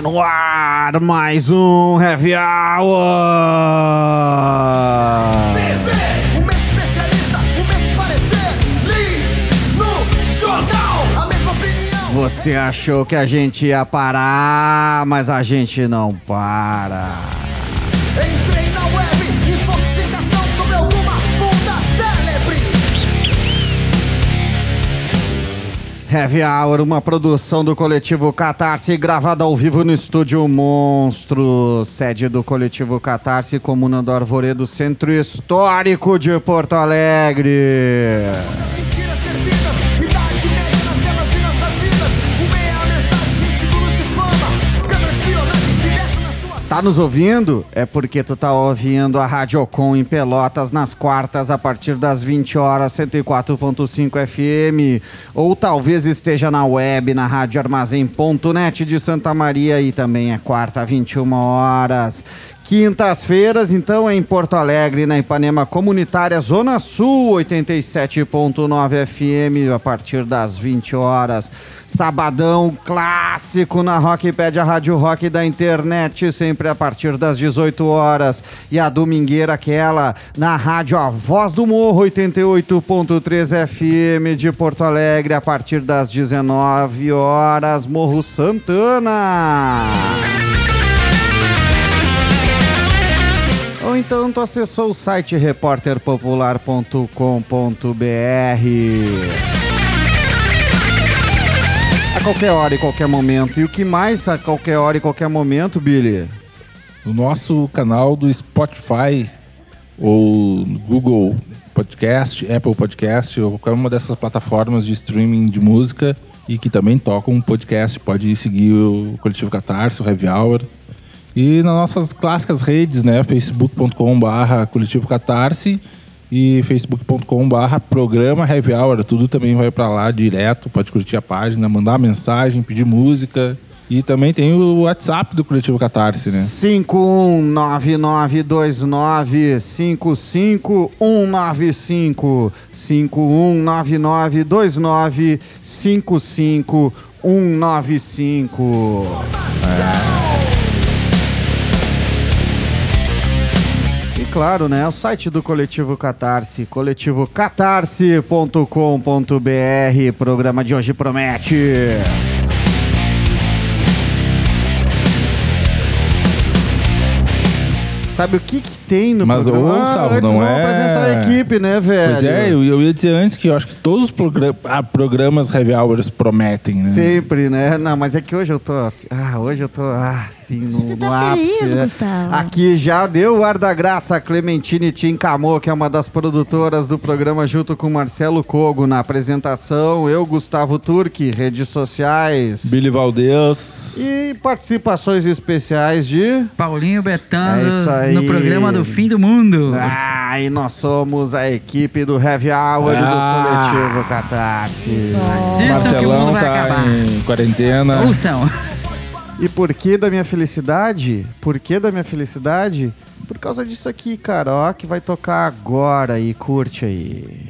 Está no ar mais um Heavy Hour. TV, o mesmo especialista, o mesmo parecer. Li no jornal, a mesma opinião. Você achou que a gente ia parar, mas a gente não para. Entrei Heavy Hour, uma produção do coletivo Catarse, gravada ao vivo no estúdio Monstro, sede do coletivo Catarse, Comuna do Arvoredo, Centro Histórico de Porto Alegre. Tá nos ouvindo? É porque tu tá ouvindo a Radiocom em Pelotas nas quartas a partir das 20 horas 104.5 FM ou talvez esteja na web na radioarmazém.net de Santa Maria e também é quarta 21 horas. Quintas-feiras, então, em Porto Alegre, na Ipanema Comunitária Zona Sul, 87.9 FM, a partir das 20 horas. Sabadão clássico na Rockpedia Rádio Rock da internet, sempre a partir das 18 horas. E a domingueira aquela na Rádio A Voz do Morro, 88.3 FM de Porto Alegre, a partir das 19 horas. Morro Santana. Tu acessou o site repórterpopular.com.br. A qualquer hora e qualquer momento. E o que mais a qualquer hora e qualquer momento, Billy? no nosso canal do Spotify ou Google Podcast, Apple Podcast ou qualquer uma dessas plataformas de streaming de música e que também tocam um podcast. Pode seguir o Coletivo Catarse, o Heavy Hour. E nas nossas clássicas redes, né? facebook.com.br Coletivo Catarse e facebook.com.br Programa Heavy Hour. Tudo também vai para lá direto. Pode curtir a página, mandar mensagem, pedir música. E também tem o WhatsApp do Coletivo Catarse, né? 51992955159195 51992955159195 E claro, né, o site do Coletivo Catarse, coletivocatarse.com.br. Programa de hoje promete. Sabe o que, que tem no Mas, programa? ô, Gustavo, antes não é- apresentar a equipe, né, velho? Pois é, eu, eu ia dizer antes que eu acho que todos os ah, programas Heavy Hours prometem, né? Sempre, né? Não, mas é que hoje eu tô. Ah, hoje eu tô. Ah, sim, no, Tu tá no ápice. feliz, né? Gustavo? Aqui já deu o ar da graça a Clementine Tincamô, que é uma das produtoras do programa, junto com Marcelo Cogo na apresentação. Eu, Gustavo Turque, redes sociais. Billy Valdez. E participações especiais de. Paulinho É Betanzos isso aí. No programa do Fim do Mundo. Ah, e nós somos a equipe do Heavy Hour Ah. do Coletivo Catarse. Assistam que o Marcelão mundo vai tá acabar. em quarentena. Ouçam. E por que da minha felicidade? Por que da minha felicidade? Por causa disso aqui, cara, ó, que vai tocar agora e curte aí.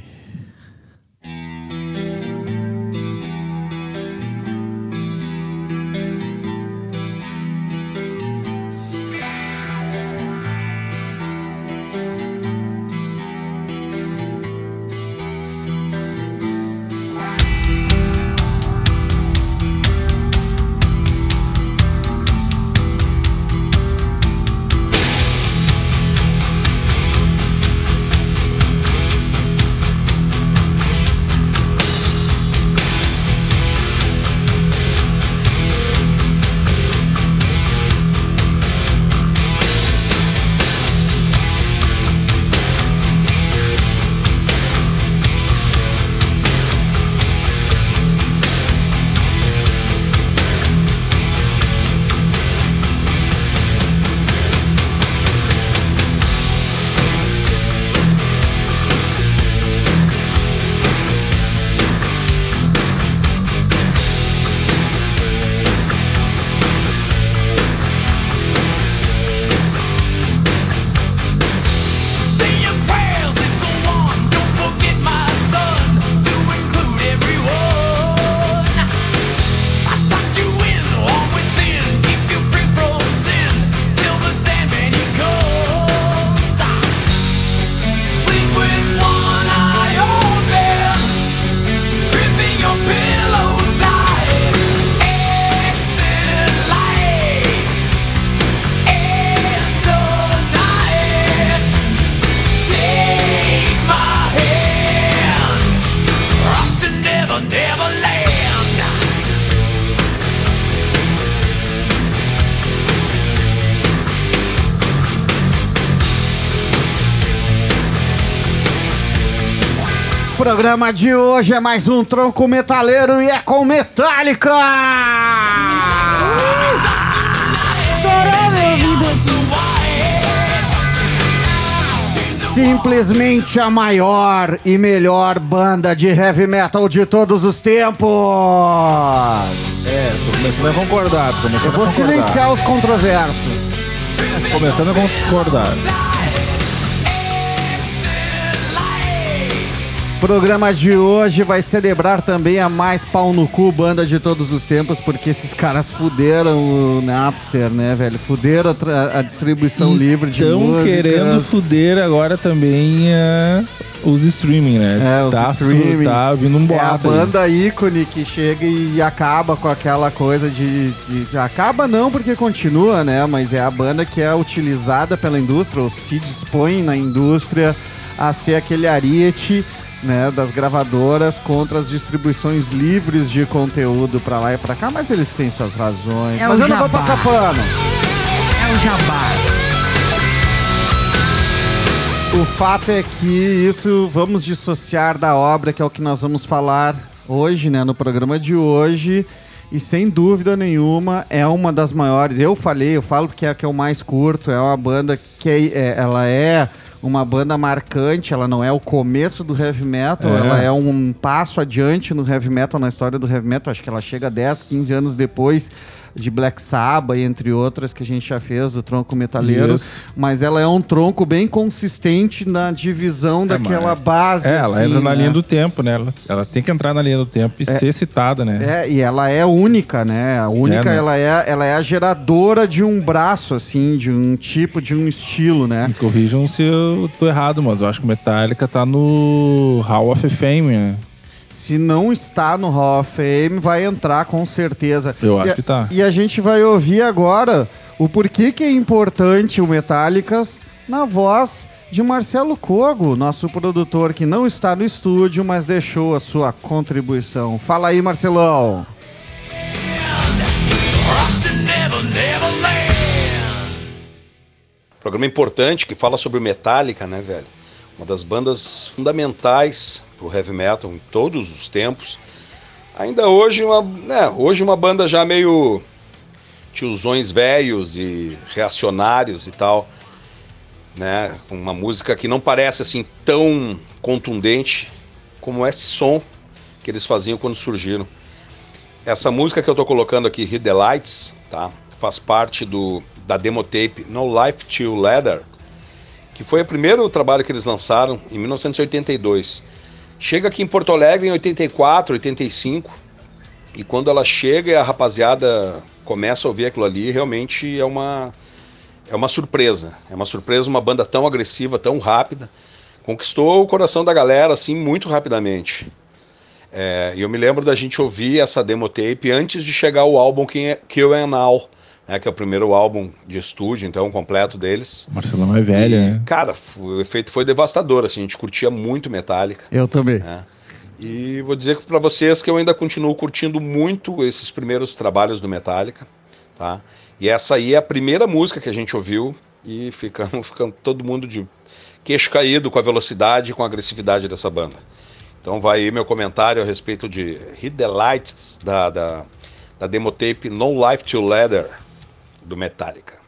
Programa de hoje é mais um tronco metaleiro e é com Metallica! Simplesmente a maior e melhor banda de heavy metal de todos os tempos! É, começando a concordar. Começando Eu vou silenciar os controversos. Começando a concordar. Programa de hoje vai celebrar também a mais pau no cu banda de todos os tempos, porque esses caras fuderam o Napster, né, velho? Fuderam a, a distribuição livre de Estão músicas. querendo fuder agora também é, os streaming, né? É, os tá, streaming. tá vindo um É a boato aí. banda ícone que chega e acaba com aquela coisa de, de- Acaba não porque continua, né? Mas é a banda que é utilizada pela indústria, ou se dispõe na indústria a ser aquele ariete. Né, das gravadoras contra as distribuições livres de conteúdo pra lá e pra cá, mas eles têm suas razões. É mas eu não vou jabá. passar pano. É o jabá. O fato é que isso vamos dissociar da obra, que é o que nós vamos falar hoje, né, no programa de hoje. E sem dúvida nenhuma é uma das maiores. Eu falei, eu falo porque é a que eu mais curto. É uma banda que é- é- ela é uma banda marcante. Ela não é o começo do heavy metal, É. ela é um passo adiante no heavy metal, na história do heavy metal. Acho que ela chega 10, 15 anos depois de Black Sabbath, entre outras que a gente já fez do tronco metaleiro. Isso. Mas ela é um tronco bem consistente na divisão daquela mas- base. É, ela assim, entra na né? linha do tempo, né? Ela, ela tem que entrar na linha do tempo e ser citada, né? É, e ela é única, né? A única, né? ela, é, ela é a geradora de um braço, assim, de um tipo, de um estilo, né? Me corrijam se eu tô errado, mas eu acho que Metallica tá no Hall of Fame, né? Se não está no Hall of Fame, vai entrar com certeza. Eu E acho a- que tá. E a gente vai ouvir agora o porquê que é importante o Metallicas na voz de Marcelo Cogo, nosso produtor que não está no estúdio, mas deixou a sua contribuição. Fala aí, Marcelão. Programa importante que fala sobre Metallica, né, velho? Uma das bandas fundamentais pro heavy metal em todos os tempos. Ainda hoje uma, né, hoje uma banda já meio tiozões velhos e reacionários e tal, né? Uma música que não parece assim tão contundente como esse som que eles faziam quando surgiram. Essa música que eu tô colocando aqui, Hit the Lights, tá? Faz parte do, da demo tape No Life to Leather, que foi o primeiro trabalho que eles lançaram em 1982. Chega aqui em Porto Alegre em 84, 85, e quando ela chega e a rapaziada começa a ouvir aquilo ali, realmente é uma é uma surpresa. É uma surpresa uma banda tão agressiva, tão rápida, conquistou o coração da galera assim muito rapidamente. É, e eu me lembro da gente ouvir essa demo tape antes de chegar o álbum que- Kill and All, né, que é o primeiro álbum de estúdio, então, completo deles. Marcelão é velha, E, né? Cara, o efeito foi devastador, assim, a gente curtia muito Metallica. Eu também. né? E vou dizer para vocês que eu ainda continuo curtindo muito esses primeiros trabalhos do Metallica, tá? E essa aí é a primeira música que a gente ouviu e ficamos, ficando todo mundo de queixo caído com a velocidade e com a agressividade dessa banda. Então vai aí meu comentário a respeito de Hit the Lights da, da, da demo tape No Life to Leather do Metallica.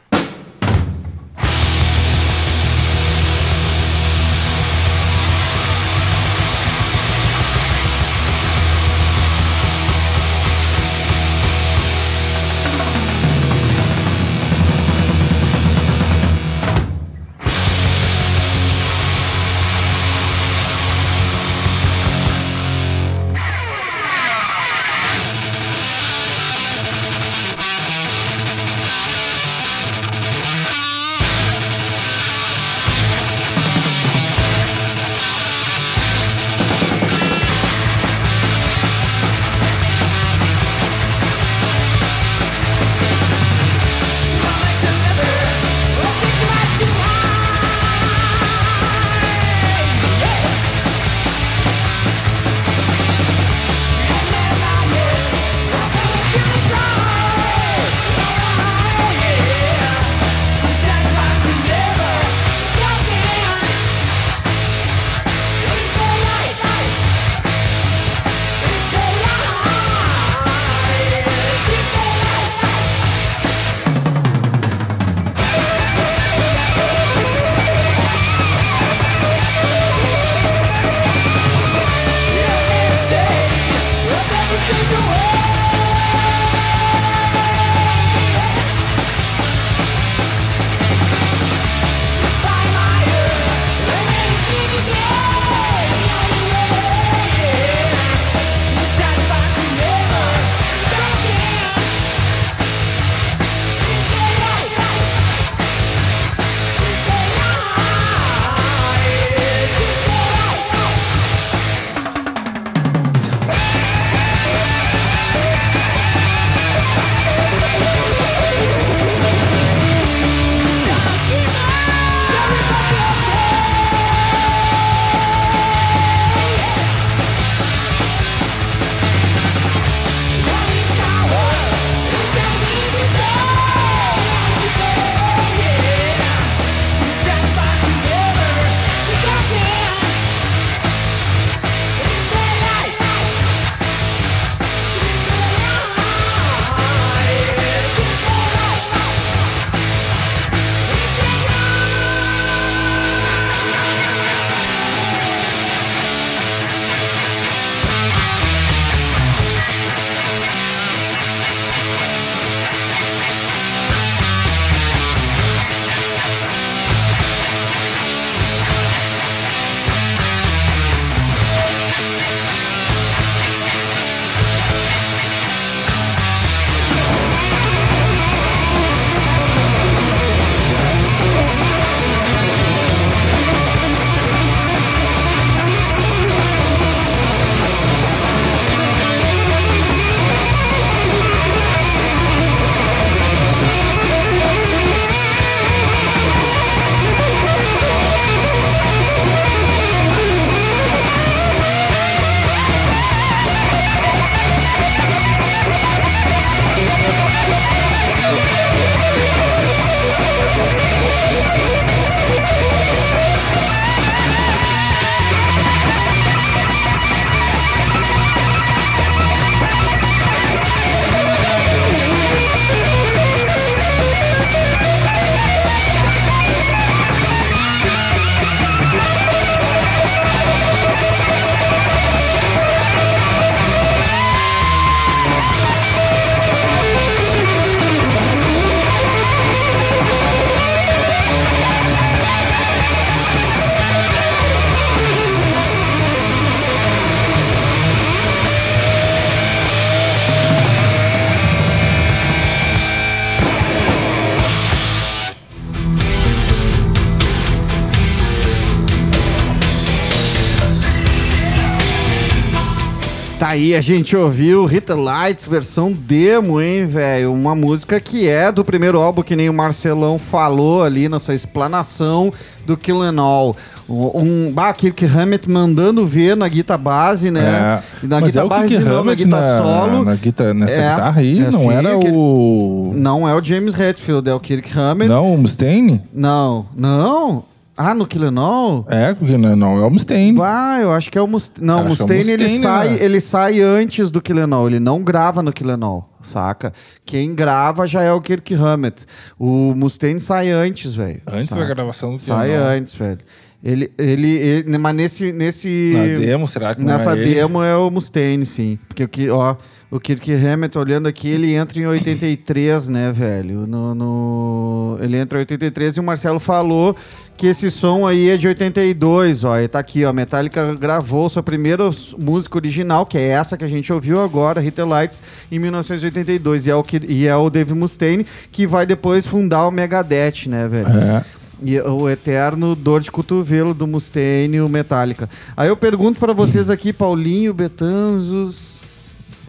Aí a gente ouviu Rita Lights, versão demo, hein, velho? Uma música que é do primeiro álbum, que nem o Marcelão falou ali na sua explanação do Kill and All. Um, bah, Kirk Hammett mandando ver na guitarra base, né? É. E na guitarra é base não, na Hammett guitarra na- solo. na guitarra- nessa É, guitarra aí, é não assim, era aquele- o... Não é o James Hetfield, é o Kirk Hammett. Não, o Mustaine? Não, não. Ah, no Kill and All? É, porque não, não é o Mustaine. Vai, eu acho que é o Mustaine. Não, o é o Mustaine, ele, Mustaine, sai, né? ele sai antes do Killenol. Ele não grava no Killenol, saca? Quem grava já é o Kirk Hammett. O Mustaine sai antes, velho. Antes saca? da gravação do Sai Killenol. antes, velho. Ele, ele, ele- mas nesse, nesse... Na demo, será que não Nessa é ele? demo é o Mustaine, sim. Porque o que, ó, o Kirk Hammett, olhando aqui, ele entra em 83, né, velho? No, no- Ele entra em 83 e o Marcelo falou que esse som aí é de 82, ó. E tá aqui, ó. Metallica gravou sua primeira música original, que é essa que a gente ouviu agora, Hit the Lights, em 1982. E é o, que, e é o Dave Mustaine que vai depois fundar o Megadeth, né, velho? É. E o eterno dor de cotovelo do Mustaine e o Metallica. Aí eu pergunto pra vocês aqui, Paulinho Betanzos,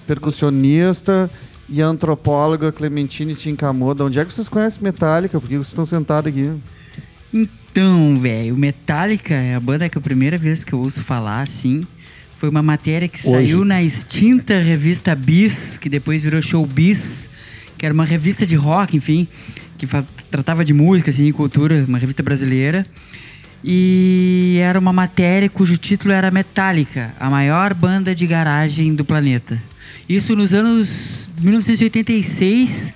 percussionista e antropóloga Clementine Tincamoda. Onde é que vocês conhecem Metallica? Por que vocês estão sentados aqui? Então, velho, Metallica é a banda que é a primeira vez que eu ouço falar, assim. Foi uma matéria que Hoje. saiu na extinta revista Bis, que depois virou Show Bis, que era uma revista de rock, enfim, que tratava de música, assim, e cultura, uma revista brasileira. E era uma matéria cujo título era Metallica, a maior banda de garagem do planeta. Isso nos anos 1986.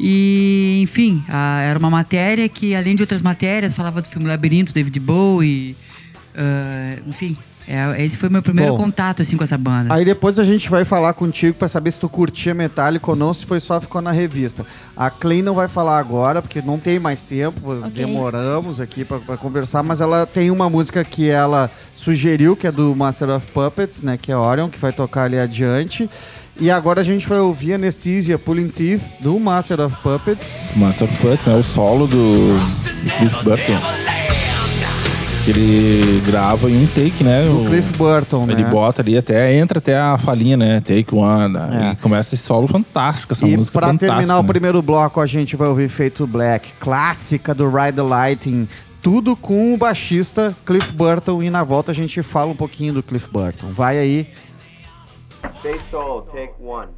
E, enfim, a- era uma matéria que, além de outras matérias, falava do filme Labirinto, David Bowie. ah, enfim, é- esse foi meu primeiro Bom. contato assim, com essa banda. Aí depois a gente vai falar contigo pra saber se tu curtia Metallica ou não, se foi só ficou na revista. A Clay não vai falar agora, porque não tem mais tempo, demoramos aqui pra, pra conversar, mas ela tem uma música que ela sugeriu, que é do Master of Puppets, né, que é Orion, que vai tocar ali adiante. E agora a gente vai ouvir Anesthesia Pulling Teeth do Master of Puppets. Master of Puppets, né? O solo do do Cliff Burton. Que ele grava em um take, né? Do O- Cliff Burton, Ele né? bota ali até, entra até a falinha, né? Take one. É. E começa esse solo fantástico, essa E música pra fantástica, terminar o né? primeiro bloco, a gente vai ouvir Fade to Black, clássica do Ride the Lightning. Tudo com o baixista Cliff Burton. E na volta a gente fala um pouquinho do Cliff Burton. Vai aí. Bass solo, take one.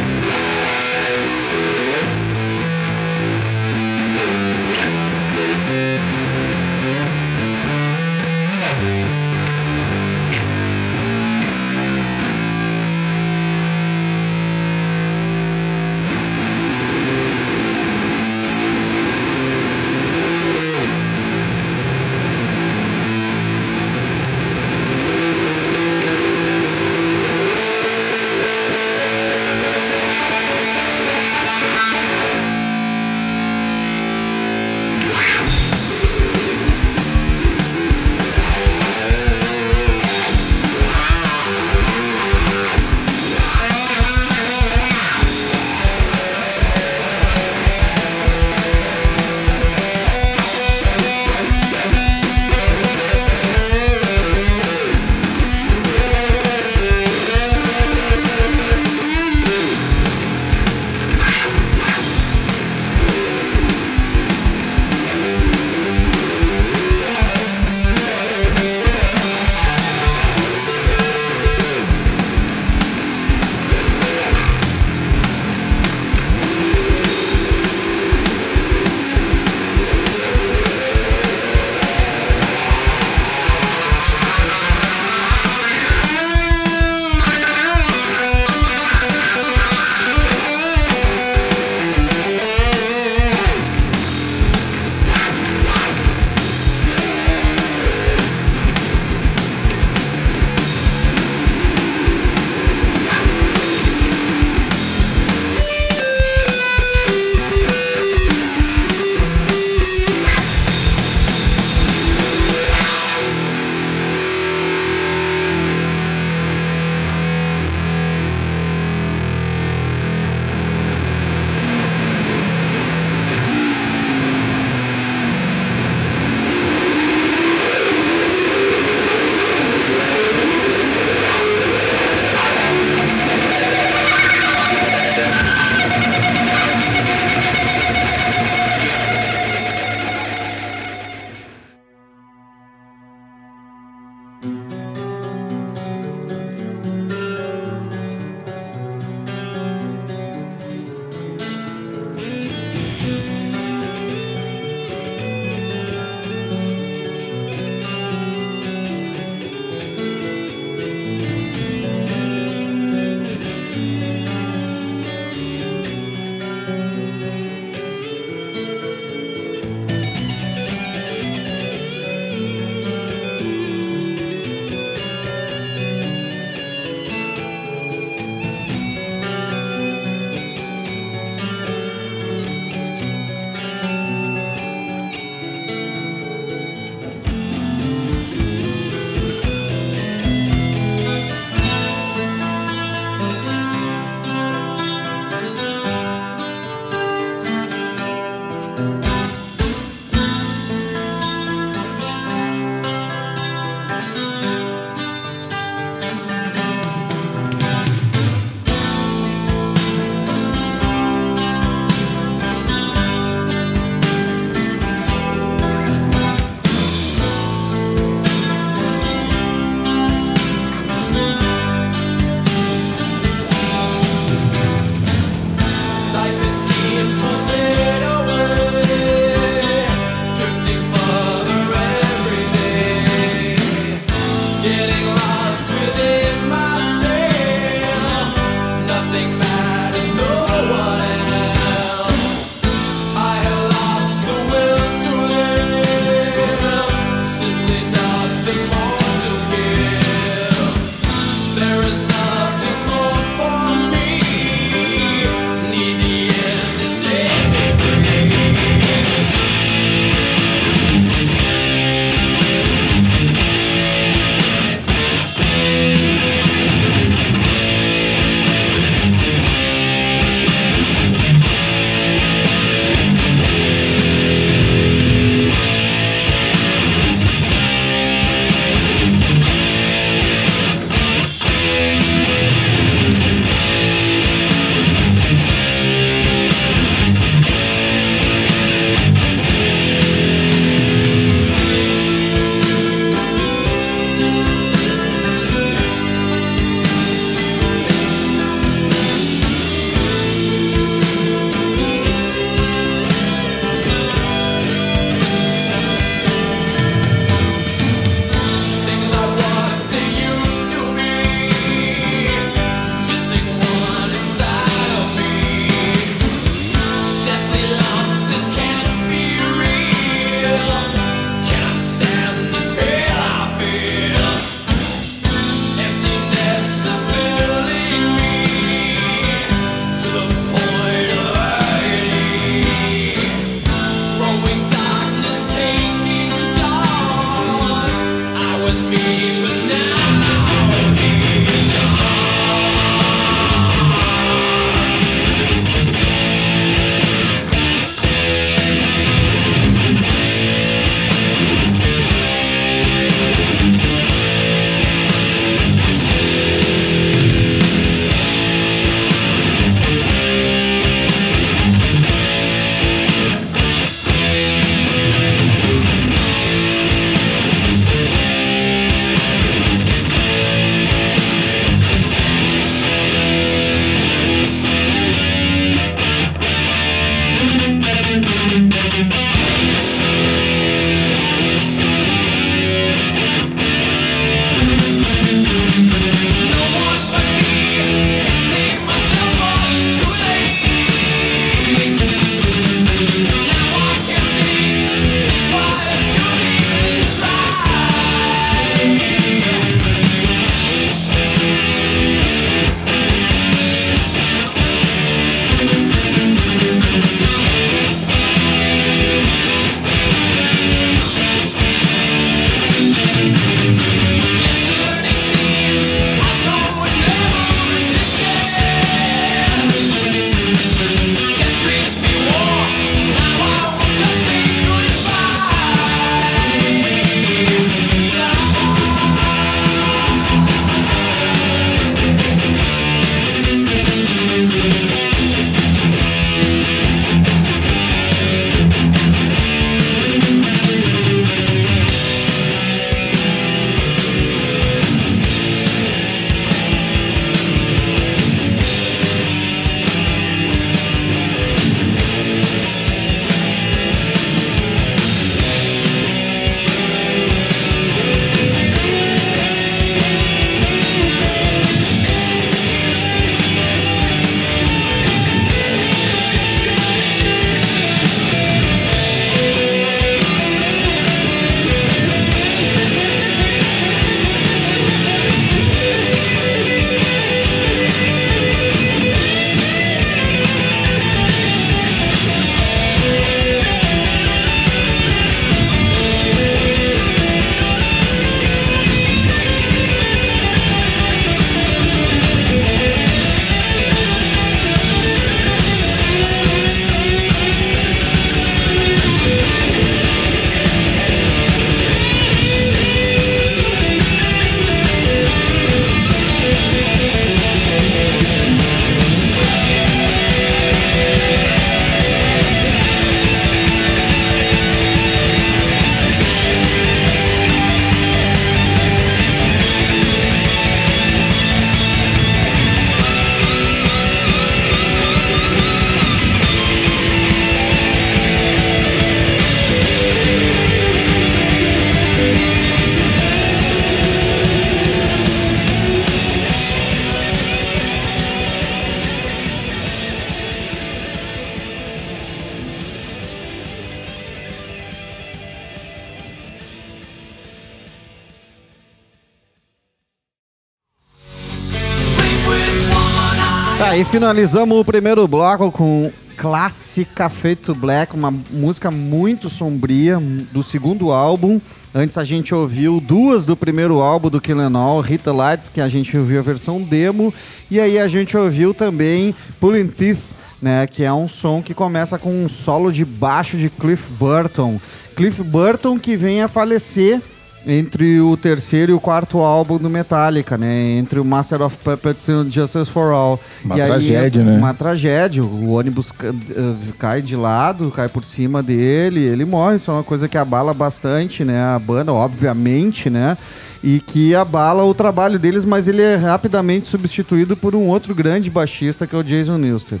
Finalizamos o primeiro bloco com clássica Fade to Black, uma música muito sombria do segundo álbum. Antes a gente ouviu duas do primeiro álbum do Kill Em All, Hit the Lights, que a gente ouviu a versão demo, e aí a gente ouviu também Pulling Teeth, né, que é um som que começa com um solo de baixo de Cliff Burton. Cliff Burton que vem a falecer entre o terceiro e o quarto álbum do Metallica, né? Entre o Master of Puppets e o Justice for All. Uma e aí, tragédia, né? Uma tragédia. O ônibus eh, cai de lado, cai por cima dele, ele morre. Isso é uma coisa que abala bastante, né? A banda, obviamente, né? E que abala o trabalho deles, mas ele é rapidamente substituído por um outro grande baixista, que é o Jason Newsted.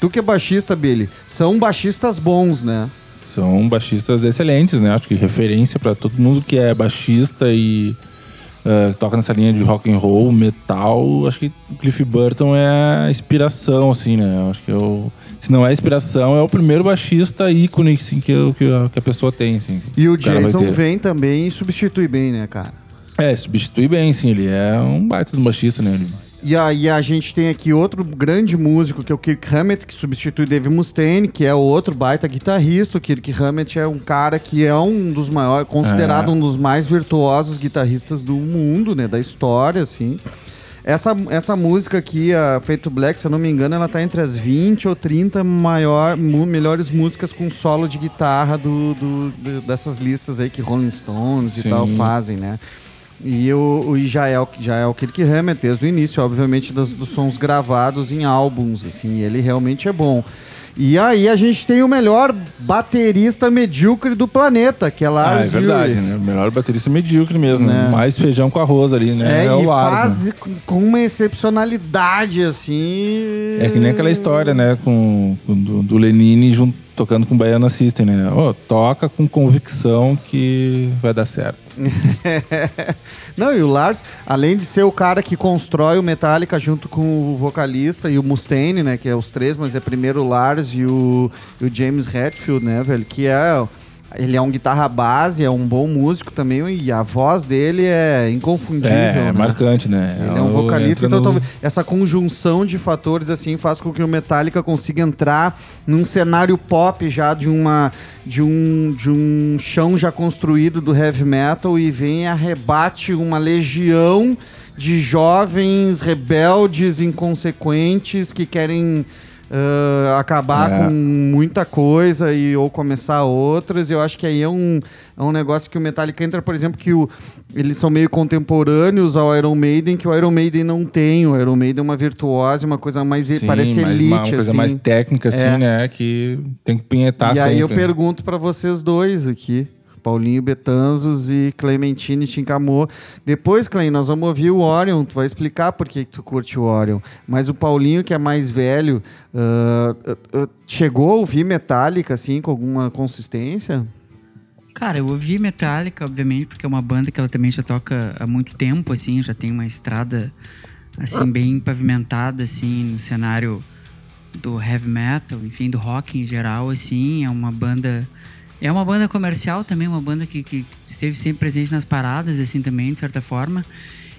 Tu que é baixista, Billy, são baixistas bons, né? São baixistas excelentes, né? Acho que referência pra todo mundo que é baixista e eh, toca nessa linha de rock and roll, metal. Acho que Cliff Burton é a inspiração, assim, né? Acho que eu, se não é inspiração, é o primeiro baixista ícone assim, que, eu- que a, que a pessoa tem, assim. E o vai Jason vem também e substitui bem, né, cara? É, substitui bem, sim. Ele é um baita do baixista, né? Ele- E aí a gente tem aqui outro grande músico, que é o Kirk Hammett, que substitui Dave Mustaine, que é outro baita guitarrista. O Kirk Hammett é um cara que é um dos maiores, considerado É. um dos mais virtuosos guitarristas do mundo, né, da história, assim. Essa, essa música aqui, a Feito Black, se eu não me engano, ela tá entre as 20 ou 30 maior, melhores músicas com solo de guitarra do, do- do- dessas listas aí que Rolling Stones e Sim. tal fazem, né? E, o, o- e já, é o, já é o Kirk Hammett desde o início, obviamente, dos, dos sons gravados em álbuns, assim, ele realmente é bom. E aí a gente tem o melhor baterista medíocre do planeta, que é Lars Ah, é verdade, Ulrich. né? O melhor baterista medíocre mesmo, Né? né? Mais feijão com arroz ali, né? É, o e Lars, né? faz com, com uma excepcionalidade, assim. É que nem aquela história, né? Com, com do, do Lenine junto, tocando com Baiana System, né? Ó, toca com convicção que vai dar certo. Não, e o Lars, além de ser o cara que constrói o Metallica junto com o vocalista e o Mustaine, né? Que é os três, mas é primeiro o Lars e o, e o James Hetfield, né, velho? Que é. Ele é um guitarra base, é um bom músico também, e a voz dele é inconfundível. é, né? marcante, né? Ele é um vocalista, então no- essa conjunção de fatores assim faz com que o Metallica consiga entrar num cenário pop já de uma de um de um chão já construído do heavy metal e vem e arrebate uma legião de jovens rebeldes inconsequentes que querem ah, acabar É. com muita coisa e ou começar outras. Eu acho que aí é um, é um negócio que o Metallica entra, por exemplo, que o, eles são meio contemporâneos ao Iron Maiden, que o Iron Maiden não tem. O Iron Maiden é uma virtuose, uma coisa mais Sim, parece elite, uma, uma coisa assim. mais técnica, assim, É. né? Que tem que pinhetar e aí eu sempre. pergunto pra vocês dois aqui. Paulinho Betanzos e Clementine Chincamô. Depois, Clem, nós vamos ouvir o Orion. Tu vai explicar por que, tu curte o Orion. Mas o Paulinho, que é mais velho, ah, ah, chegou a ouvir Metallica, assim, com alguma consistência? Cara, eu ouvi Metallica, obviamente, porque é uma banda que ela também já toca há muito tempo, assim, já tem uma estrada, assim, bem pavimentada, assim, no cenário do heavy metal, enfim, do rock em geral, assim, é uma banda... É uma banda comercial também, uma banda que, que esteve sempre presente nas paradas, assim, também, de certa forma.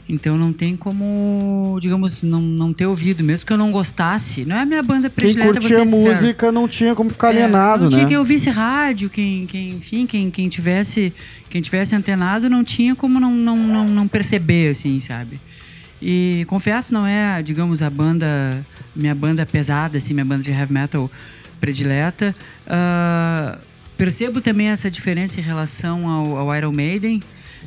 Então não tem como, digamos, não, não ter ouvido, mesmo que eu não gostasse. Não é a minha banda Quem predileta, vou curtia música não tinha como ficar É, alienado, não né? tinha quem ouvisse rádio, quem, quem, enfim, quem, quem tivesse quem tivesse antenado não tinha como não, não, não, não perceber, assim, sabe? E confesso, não é, digamos, a banda, minha banda pesada, assim, minha banda de heavy metal predileta. Ah, percebo também essa diferença em relação ao, ao Iron Maiden,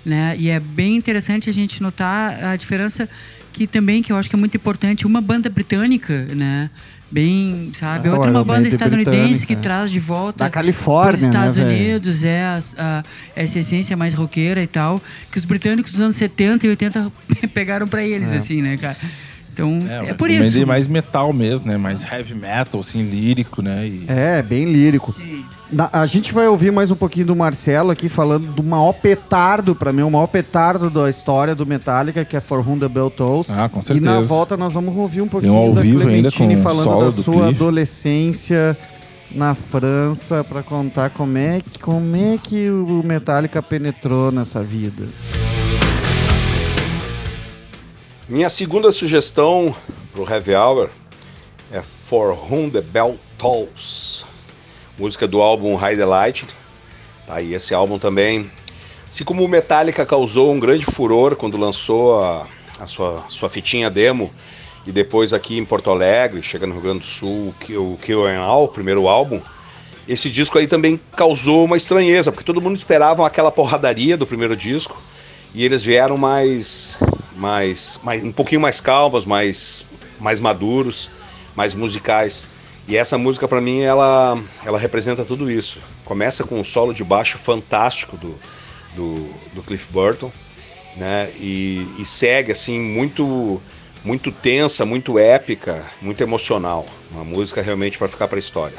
né? E é bem interessante a gente notar a diferença que também, que eu acho que é muito importante, uma banda britânica, né? Bem, sabe? Ah, Outra uma banda estadunidense que é. traz de volta Da Califórnia, para os Estados né? Unidos, é a, a- essa essência mais roqueira e tal, que os britânicos dos anos 70 e 80 pegaram pra eles, É. assim, né, cara? Então, é, o por isso. É mais metal mesmo, né? Mais heavy metal, assim, lírico, né? E... É, bem lírico. Na- a gente vai ouvir mais um pouquinho do Marcelo aqui falando do maior petardo, pra mim, o maior petardo da história do Metallica, que é For Whom the Bell Tolls. Ah, com E na certeza. volta nós vamos ouvir um um pouquinho ao da vivo ainda Clementine com o falando da sua Cliff. adolescência na França pra contar como é, que, como é que o Metallica penetrou nessa vida. Minha segunda sugestão pro Heavy Hour é For Whom the Bell Tolls, música do álbum High Delight. Tá, e esse álbum também, assim como o Metallica causou um grande furor quando lançou a, a sua, sua fitinha demo, e depois aqui em Porto Alegre, chegando no Rio Grande do Sul, o Kill All, o primeiro álbum, esse disco aí também causou uma estranheza, porque todo mundo esperava aquela porradaria do primeiro disco, e eles vieram mais, mais, mais um pouquinho mais calmos, mais, mais maduros, mais musicais. E essa música para mim ela, ela representa tudo isso. Começa com um solo de baixo fantástico do, do, do Cliff Burton, né? E, e segue assim muito muito tensa, muito épica, muito emocional. Uma música realmente para ficar para a história.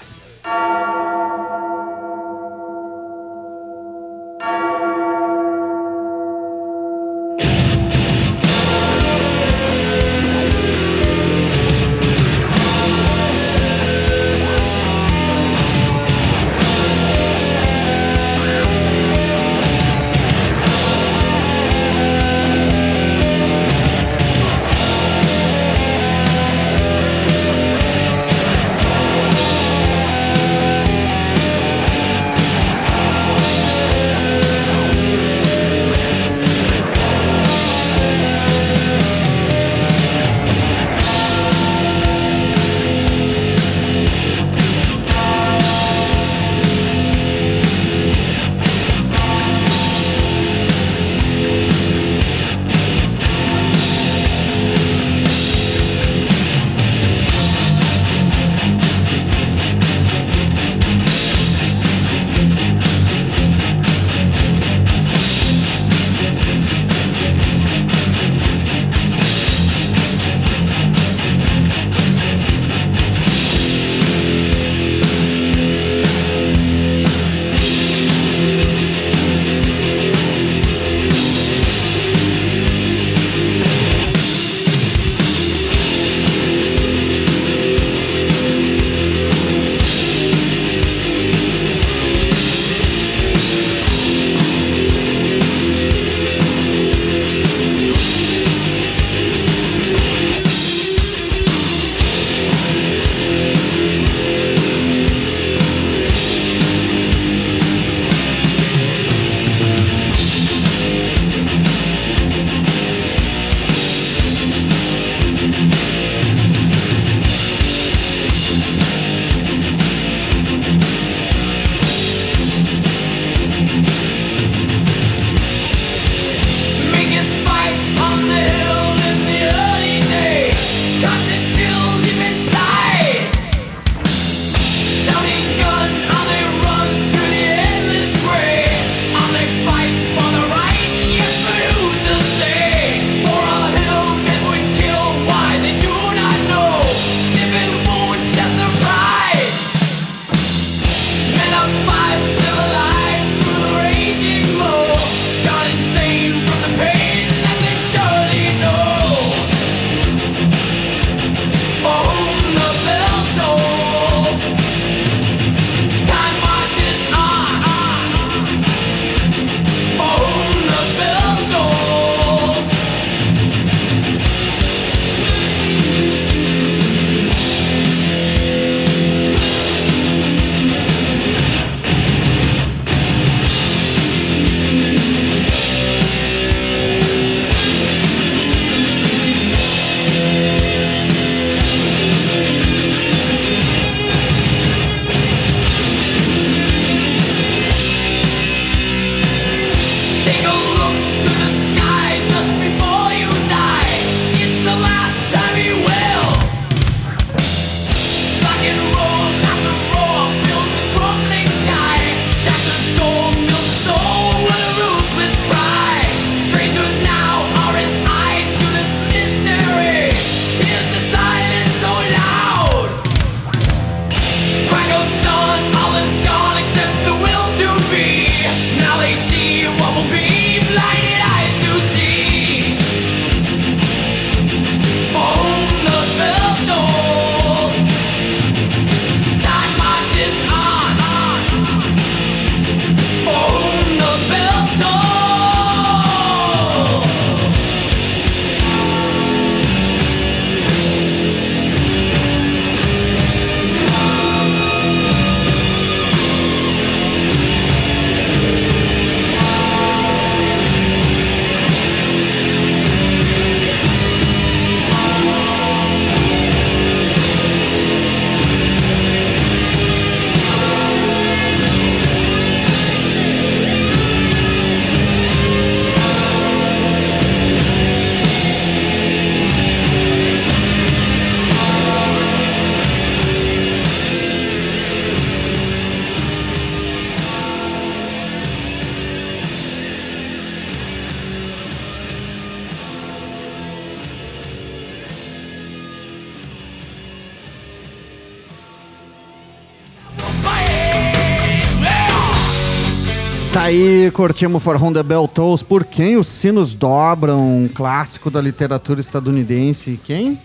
Curtimos For the Bell Tolls. Por quem os sinos dobram? Um clássico da literatura estadunidense. Quem?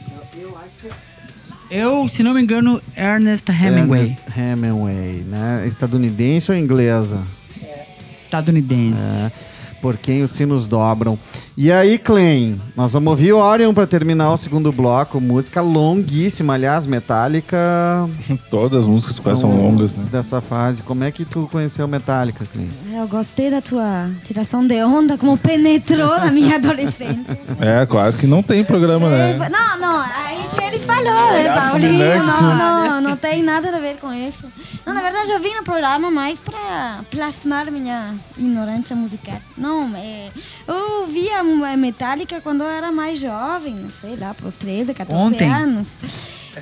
Eu, se não me engano, Ernest Hemingway. Ernest Hemingway, né? Estadunidense ou inglesa? Estadunidense. É, por quem os sinos dobram. E aí, Clem, nós vamos ouvir Orion pra terminar o segundo bloco. Música longuíssima, aliás, Metallica. Todas as músicas quase são longas, né? Dessa fase. Como é que tu conheceu Metallica, Clem? Eu gostei da tua tiração de onda, como penetrou na minha adolescência. É, quase que não tem programa, né? Não, não, aí que falou, né, Paulinho? Não, não, não tem nada a ver com isso. Não, na verdade, eu vim no programa mais pra plasmar minha ignorância musical. Não, é, eu via a Metallica quando eu era mais jovem, não sei lá, pros 13, 14 Ontem. anos.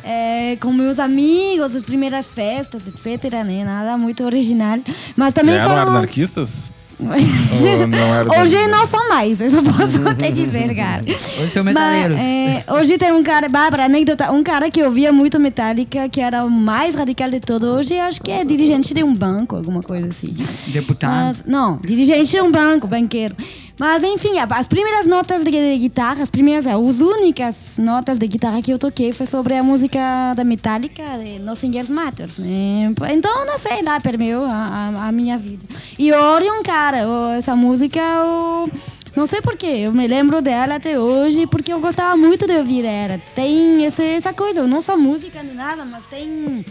É, com meus amigos, as primeiras festas, etc, né? Nada muito original. Mas também Eram foram... anarquistas? Ou não era Hoje não são mais, eu só posso te dizer, cara. Hoje são Mas, metaleiros. é, hoje tem um cara, Bárbara, anedota, um cara que ouvia muito Metallica, que era o mais radical de todo. Hoje acho que é dirigente de um banco, alguma coisa assim. Deputado. Mas, não, dirigente de um banco, banqueiro. Mas enfim, as primeiras notas de, guitarra, as primeiras, as únicas notas de guitarra que eu toquei foi sobre a música da Metallica, de Nothing Else Matters, né? Então, não sei, lá permeou a, a, a minha vida. E Orion, cara, essa música, eu, não sei porquê, eu me lembro dela até hoje, porque eu gostava muito de ouvir ela. Tem esse, essa coisa, não só música nem nada, mas tem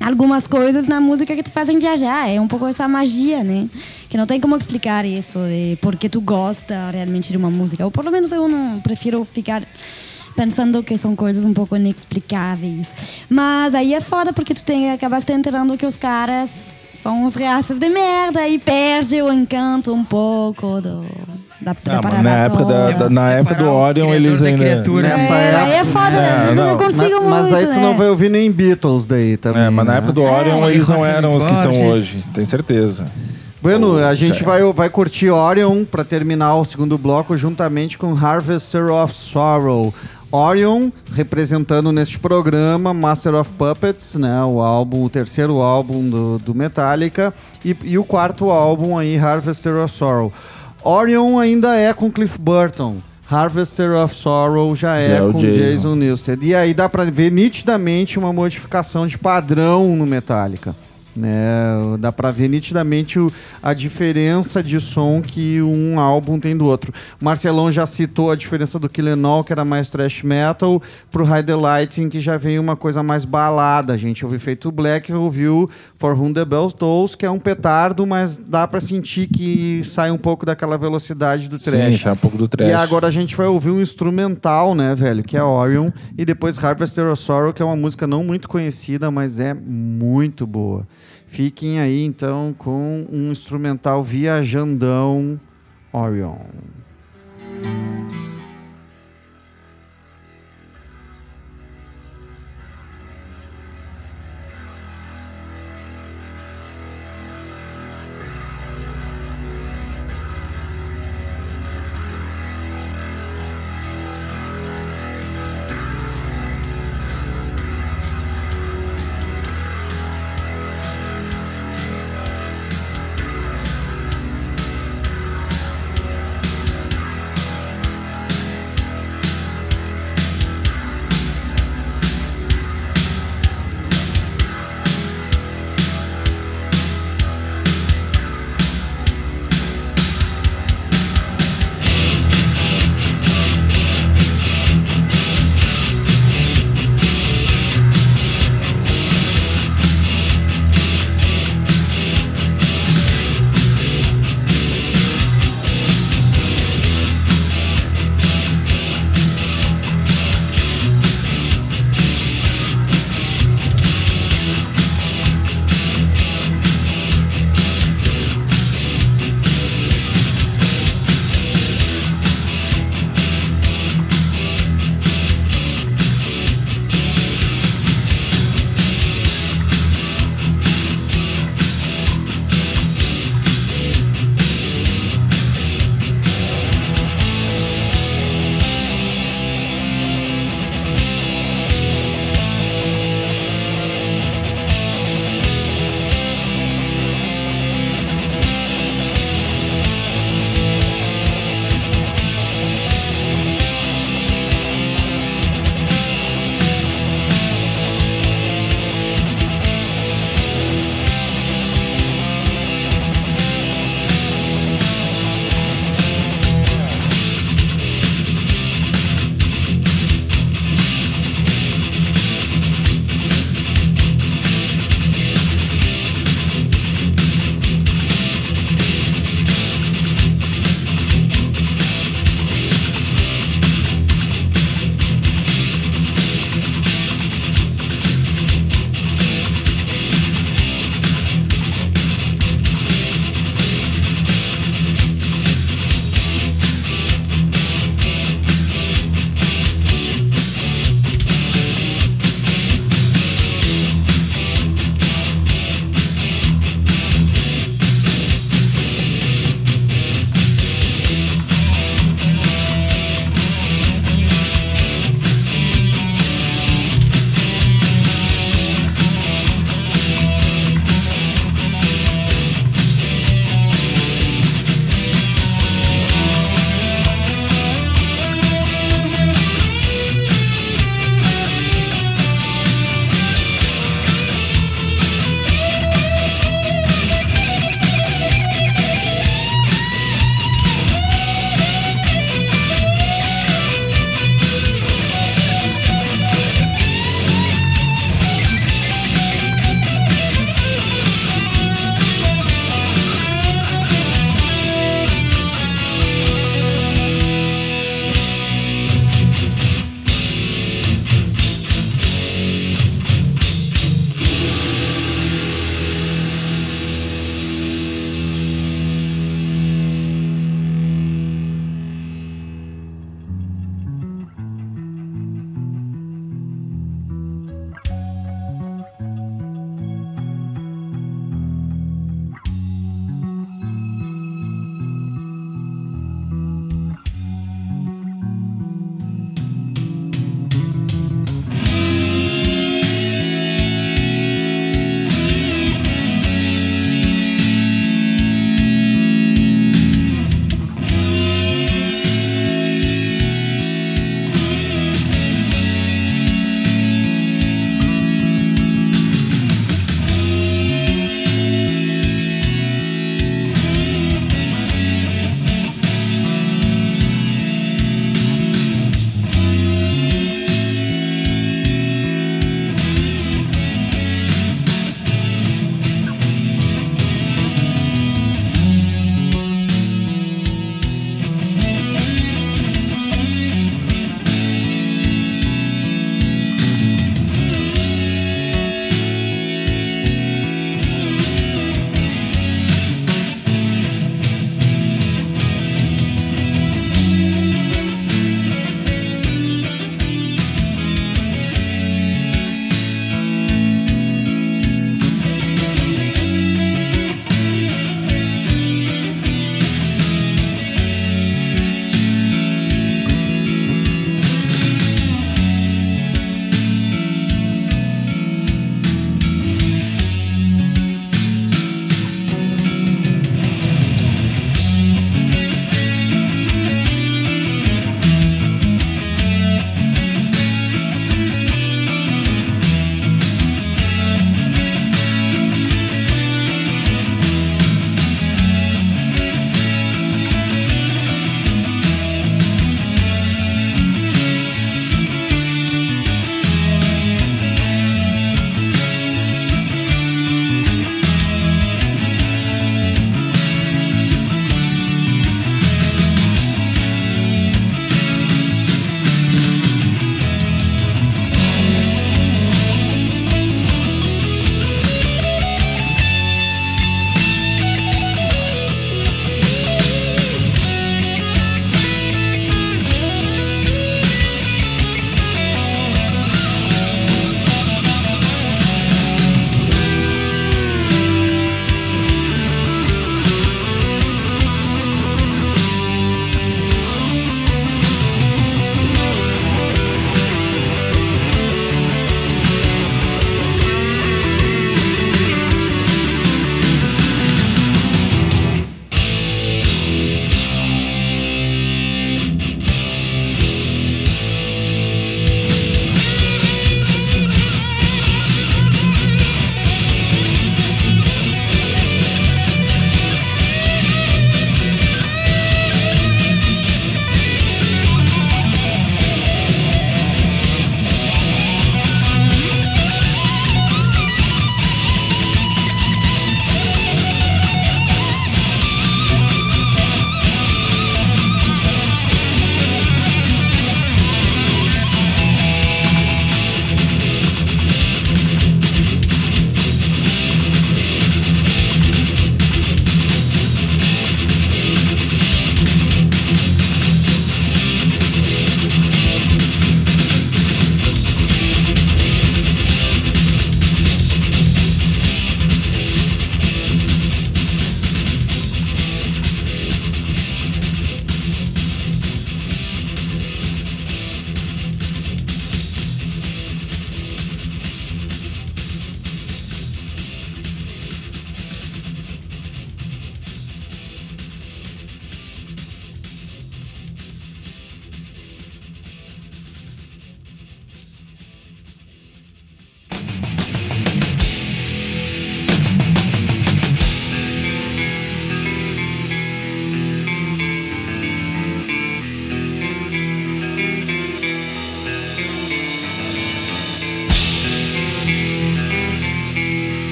algumas coisas na música que te fazem viajar. É um pouco essa magia, né? Que não tem como explicar isso, de porque tu gosta realmente de uma música. Ou pelo menos eu não prefiro ficar pensando que são coisas um pouco inexplicáveis. Mas aí é foda porque tu tem, acabaste enterando que os caras são os reaças de merda e perde o encanto um pouco do, da, da Ah, mas parada na época, da, da- na época do Orion, eles da ainda. criatura. Nessa É, aí é época- foda, às vezes eu não não. consigo mas, mas muito, aí tu né? não vai ouvir nem Beatles daí também. É, mas na né? época do Orion, É, eles não eram os que são hoje, tem certeza. Bueno, a gente já. vai, vai curtir Orion pra terminar o segundo bloco juntamente com Harvester of Sorrow. Orion representando neste programa Master of Puppets, né, o álbum, o terceiro álbum do, do Metallica e, e o quarto álbum aí Harvester of Sorrow. Orion ainda é com Cliff Burton. Harvester of Sorrow já é, Já é com Jason. Jason Newsted. E aí dá pra ver nitidamente uma modificação de padrão no Metallica. Né? Dá pra ver nitidamente o- a diferença de som que um álbum tem do outro. O Marcelão já citou a diferença do Kill Em All, que era mais thrash metal, pro High the Lighting, que já veio uma coisa mais balada. A gente ouviu Feito Black, ouviu For Whom the Bell Tolls, que é um petardo, mas dá pra sentir que sai um pouco daquela velocidade do Sim, thrash. já é um pouco do trash. E agora a gente vai ouvir um instrumental, né, velho? Que é Orion. E depois Harvester of Sorrow, que é uma música não muito conhecida, mas é muito boa. Fiquem aí, então, com um instrumental viajandão Orion.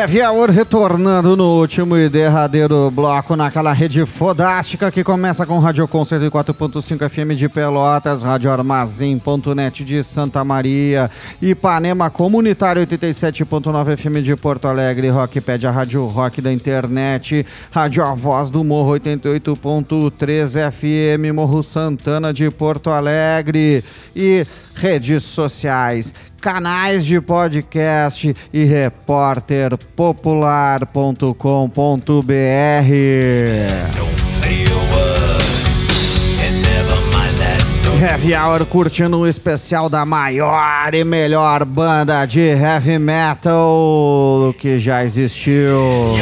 Heavy Hour retornando no último e derradeiro bloco naquela rede fodástica que começa com Radiocom 104.5 FM de Pelotas, Rádio Armazém.net de Santa Maria, Ipanema Comunitário 87.9 FM de Porto Alegre, Rockpad, a Rádio Rock da internet, Rádio A Voz do Morro 88.3 FM, Morro Santana de Porto Alegre e redes sociais canais de podcast e repórterpopular.com.br. Heavy Hour curtindo um especial da maior e melhor banda de heavy metal que já existiu.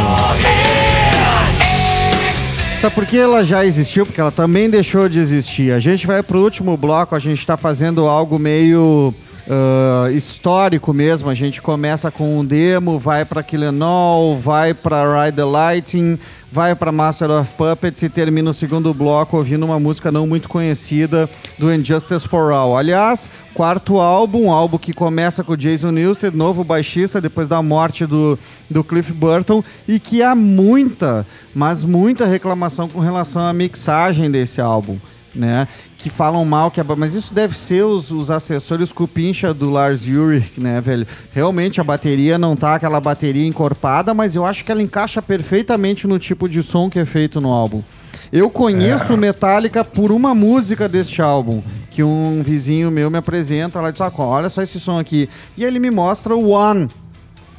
Sabe por que ela já existiu? Porque ela também deixou de existir. A gente vai pro último bloco, a gente tá fazendo algo meio ah, histórico mesmo. A gente começa com um demo, vai pra Killenol, vai pra Ride the Lightning, vai pra Master of Puppets e termina o segundo bloco ouvindo uma música não muito conhecida do Injustice for All. Aliás, quarto álbum, um álbum que começa com Jason Newsted, novo baixista depois da morte do, do Cliff Burton e que há muita, mas muita reclamação com relação à mixagem desse álbum. Né, que falam mal que mas isso deve ser os, os assessores cupincha do Lars Ulrich, né, velho? Realmente a bateria não tá aquela bateria encorpada, mas eu acho que ela encaixa perfeitamente no tipo de som que é feito no álbum. Eu conheço Metallica por uma música deste álbum, que um vizinho meu me apresenta, ela diz, "Ah, olha só esse som aqui. E ele me mostra o One,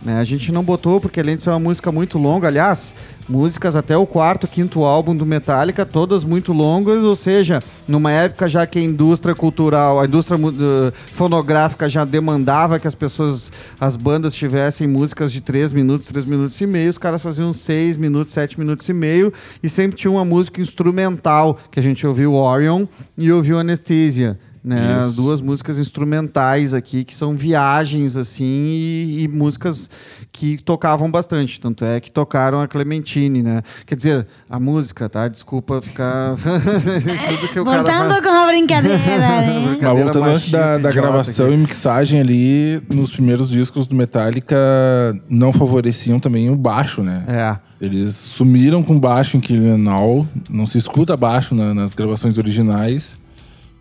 né? A gente não botou porque além de ser uma música muito longa, aliás, músicas até o quarto, quinto álbum do Metallica, todas muito longas, ou seja, numa época já que a indústria cultural, a indústria eh, fonográfica já demandava que as pessoas, as bandas tivessem músicas de 3 minutos, 3 minutos e meio, os caras faziam 6 minutos, 7 minutos e meio, e sempre tinha uma música instrumental, que a gente ouviu Orion e ouviu Anesthesia. Né, as duas músicas instrumentais aqui, que são viagens, assim, e, e músicas que tocavam bastante. Tanto é que tocaram a Clementine, né? Quer dizer, a música, tá? Desculpa ficar. Tudo que o cara Voltando faz- com a brincadeira, né? Mas Brincadeira voltando antes da, da gravação aqui. e mixagem ali, nos primeiros discos do Metallica, não favoreciam também o baixo, né? É. Eles sumiram com baixo em Killing All, não se escuta baixo na- nas gravações originais.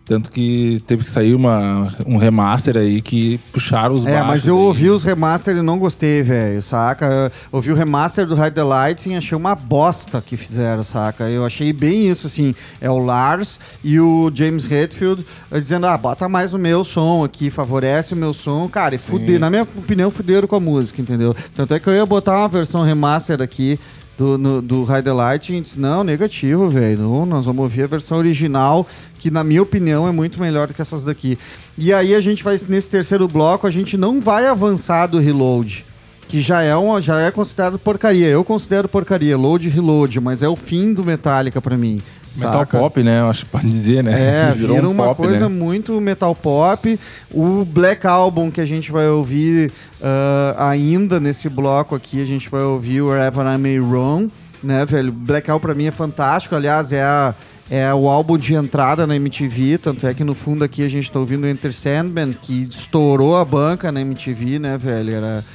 Tanto que teve que sair uma, um remaster aí que puxaram os É, mas eu aí. ouvi os remaster e não gostei, velho, saca? Eu ouvi o remaster do Hide the Lights e achei uma bosta que fizeram, saca? Eu achei bem isso, assim. É o Lars e o James Hetfield dizendo, ah, bota mais o meu som aqui, favorece o meu som. Cara, e fuder, na minha opinião, fuderam com a música, entendeu? Tanto é que eu ia botar uma versão remaster aqui do, no, do Hide the a gente disse, não, negativo, velho. Nós vamos ouvir a versão original, que na minha opinião é muito melhor do que essas daqui. E aí a gente vai, nesse terceiro bloco, a gente não vai avançar do Reload. Que já é, uma, já é considerado porcaria. Eu considero porcaria, load reload, mas é o fim do Metallica pra mim. Metal saca? pop, né? Eu acho que pode dizer, né? É, Virou vira um uma pop, coisa né? muito metal pop. O Black Album que a gente vai ouvir ah, ainda nesse bloco aqui, a gente vai ouvir o Wherever I May Roam, né, velho? Black Album pra mim é fantástico, aliás, é a é o álbum de entrada na MTV, tanto é que no fundo aqui a gente tá ouvindo Enter Sandman, que estourou a banca na MTV, né, velho? Era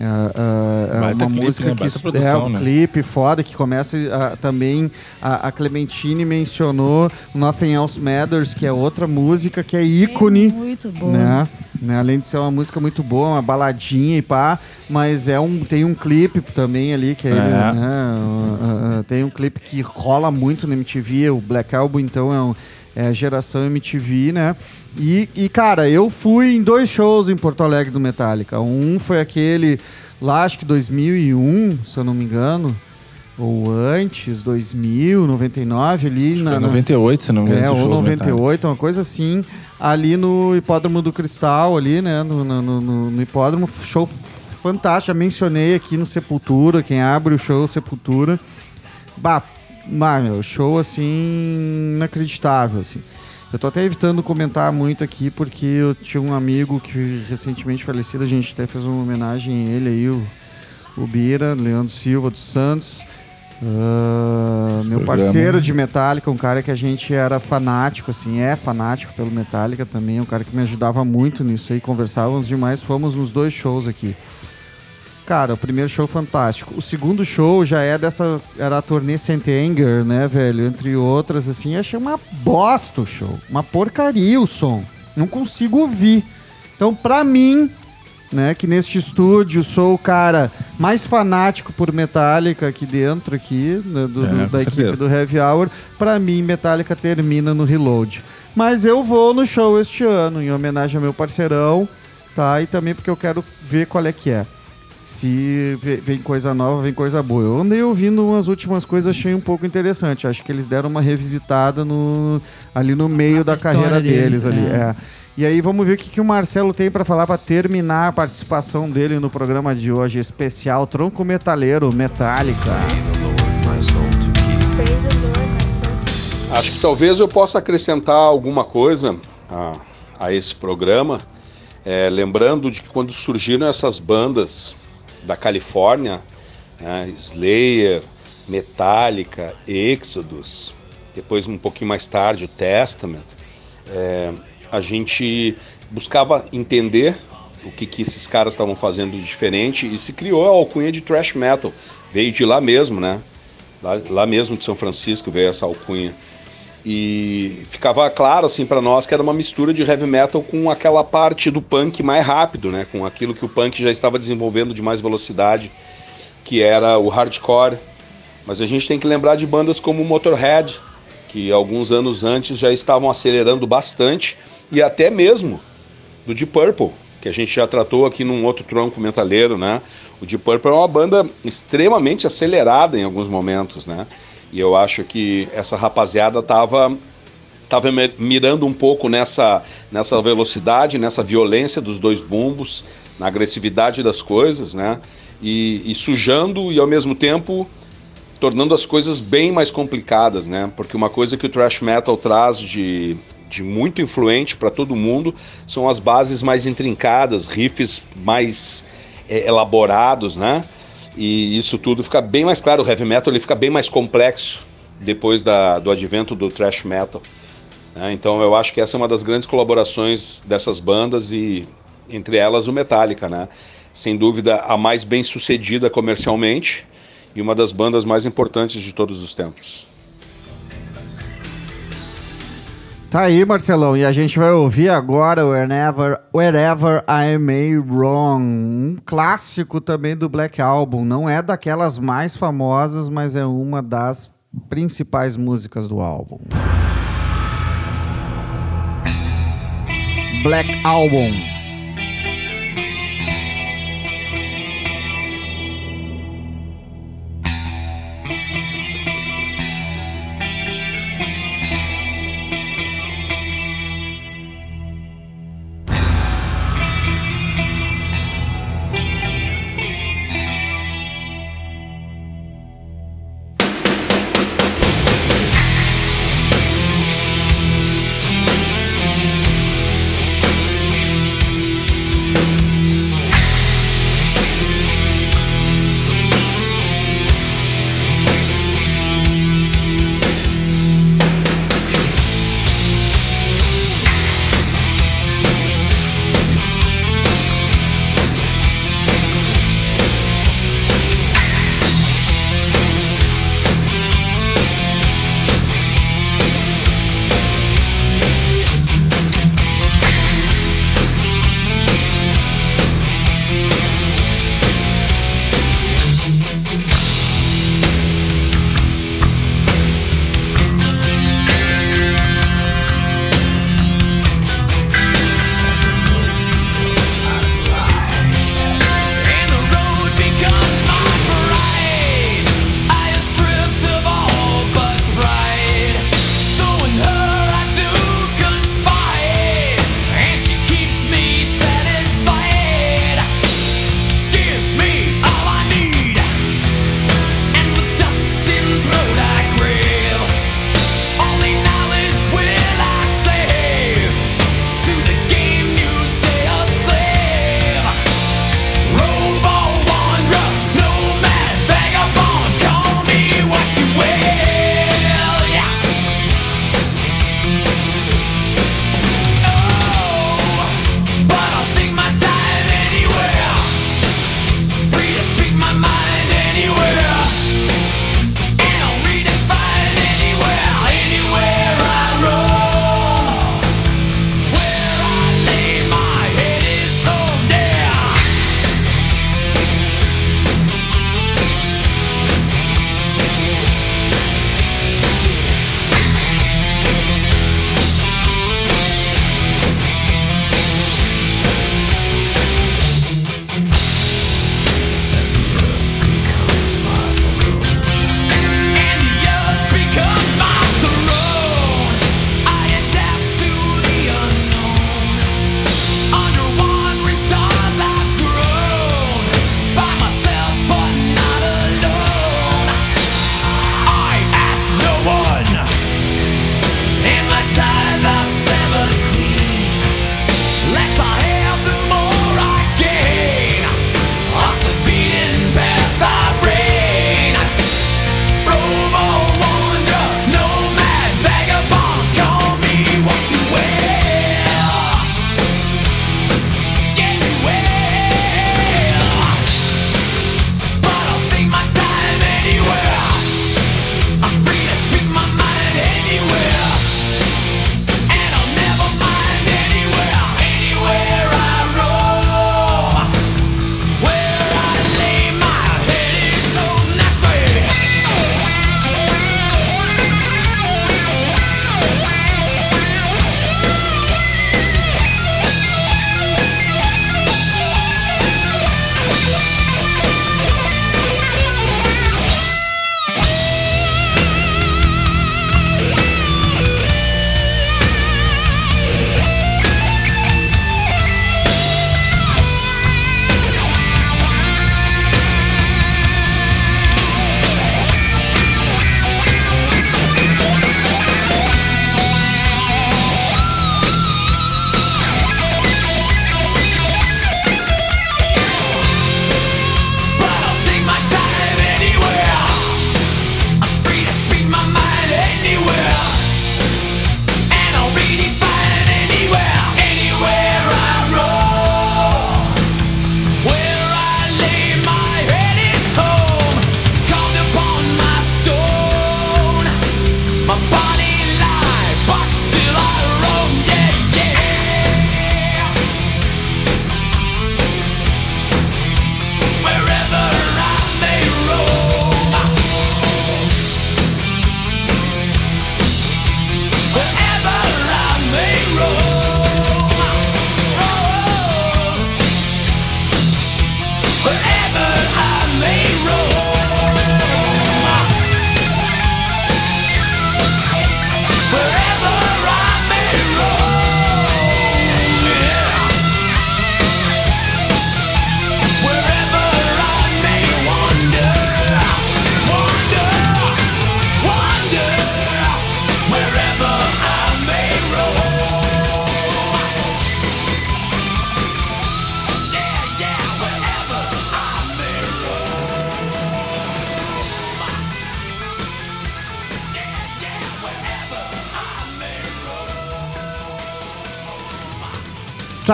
é, é, é Baita uma clipe, música né? que Baita é produção, um né? clipe foda que começa ah, também a, a Clementine mencionou Nothing Else Matters que é outra música que é ícone Muito bom. né? né? Além de ser uma música muito boa, uma baladinha e pá, mas é um, tem um clipe também ali que é ele, É. né? uh, uh, uh, tem um clipe que rola muito no MTV, o Black Album então é, um, é a geração MTV, né? E, e, cara, eu fui em dois shows em Porto Alegre do Metallica. Um foi aquele lá, acho que 2001, se eu não me engano, ou antes, 2000, 99 ali Foi na, na- 98, se não me engano. é, ou show do Metallica. 98, uma coisa assim, ali no Hipódromo do Cristal, ali, né, no, no, no- no- Hipódromo, show fantástico, já mencionei aqui no Sepultura, quem abre o show Sepultura, bah, meu, show, assim, inacreditável, assim. Eu tô até evitando comentar muito aqui, porque eu tinha um amigo que recentemente falecido, a gente até fez uma homenagem a ele aí, o, o Bira, Leandro Silva dos Santos, Ah, meu parceiro de Metallica, um cara que a gente era fanático, assim, é fanático pelo Metallica também, um cara que me ajudava muito nisso aí, conversávamos demais, fomos nos dois shows aqui. Cara, o primeiro show fantástico. O segundo show já é dessa. Era a turnê Saint Anger, né, velho? Entre outras, assim. Achei uma bosta o show. Uma porcaria o som. Não consigo ouvir. Então, pra mim, né, que neste estúdio sou o cara mais fanático por Metallica aqui dentro, aqui, né, do- É, da equipe certeza. do Heavy Hour, pra mim, Metallica termina no Reload. Mas eu vou no show este ano, em homenagem ao meu parceirão, tá? E também porque eu quero ver qual é que é. Se ve- vem coisa nova, vem coisa boa. Eu andei ouvindo umas últimas coisas, achei um pouco interessante. Acho que eles deram uma revisitada no, ali no meio da carreira deles, deles, ali. é. É. E aí vamos ver o que, que o Marcelo tem pra falar pra terminar a participação dele no programa de hoje, especial Tronco Metaleiro Metallica. Acho que talvez eu possa acrescentar alguma coisa a, a esse programa, é, lembrando de que quando surgiram essas bandas da Califórnia, né, Slayer, Metallica, Exodus, depois um pouquinho mais tarde o Testament, é, a gente buscava entender o que, que esses caras estavam fazendo de diferente e se criou a alcunha de thrash metal. Veio de lá mesmo, né? Lá, lá mesmo de São Francisco veio essa alcunha. E ficava claro assim para nós que era uma mistura de heavy metal com aquela parte do punk mais rápido, né? Com aquilo que o punk já estava desenvolvendo de mais velocidade, que era o hardcore. Mas a gente tem que lembrar de bandas como o Motorhead, que alguns anos antes já estavam acelerando bastante, e até mesmo do Deep Purple, que a gente já tratou aqui num outro tronco metaleiro, né? O Deep Purple é uma banda extremamente acelerada em alguns momentos, né? E eu acho que essa rapaziada tava tava mi- mirando um pouco nessa, nessa velocidade, nessa violência dos dois bumbos, na agressividade das coisas, né? E, e sujando e ao mesmo tempo tornando as coisas bem mais complicadas, né? Porque uma coisa que o thrash metal traz de, de muito influente para todo mundo são as bases mais intrincadas, riffs mais eh, elaborados, né? E isso tudo fica bem mais claro. O heavy metal ele fica bem mais complexo depois da, do advento do thrash metal. né? Então eu acho que essa é uma das grandes colaborações dessas bandas e entre elas o Metallica, né? Sem dúvida a mais bem sucedida comercialmente e uma das bandas mais importantes de todos os tempos. Tá aí, Marcelão, e a gente vai ouvir agora Wherever, Wherever I May Wrong, um clássico também do Black Album. Não é daquelas mais famosas, mas é uma das principais músicas do álbum. Black Album.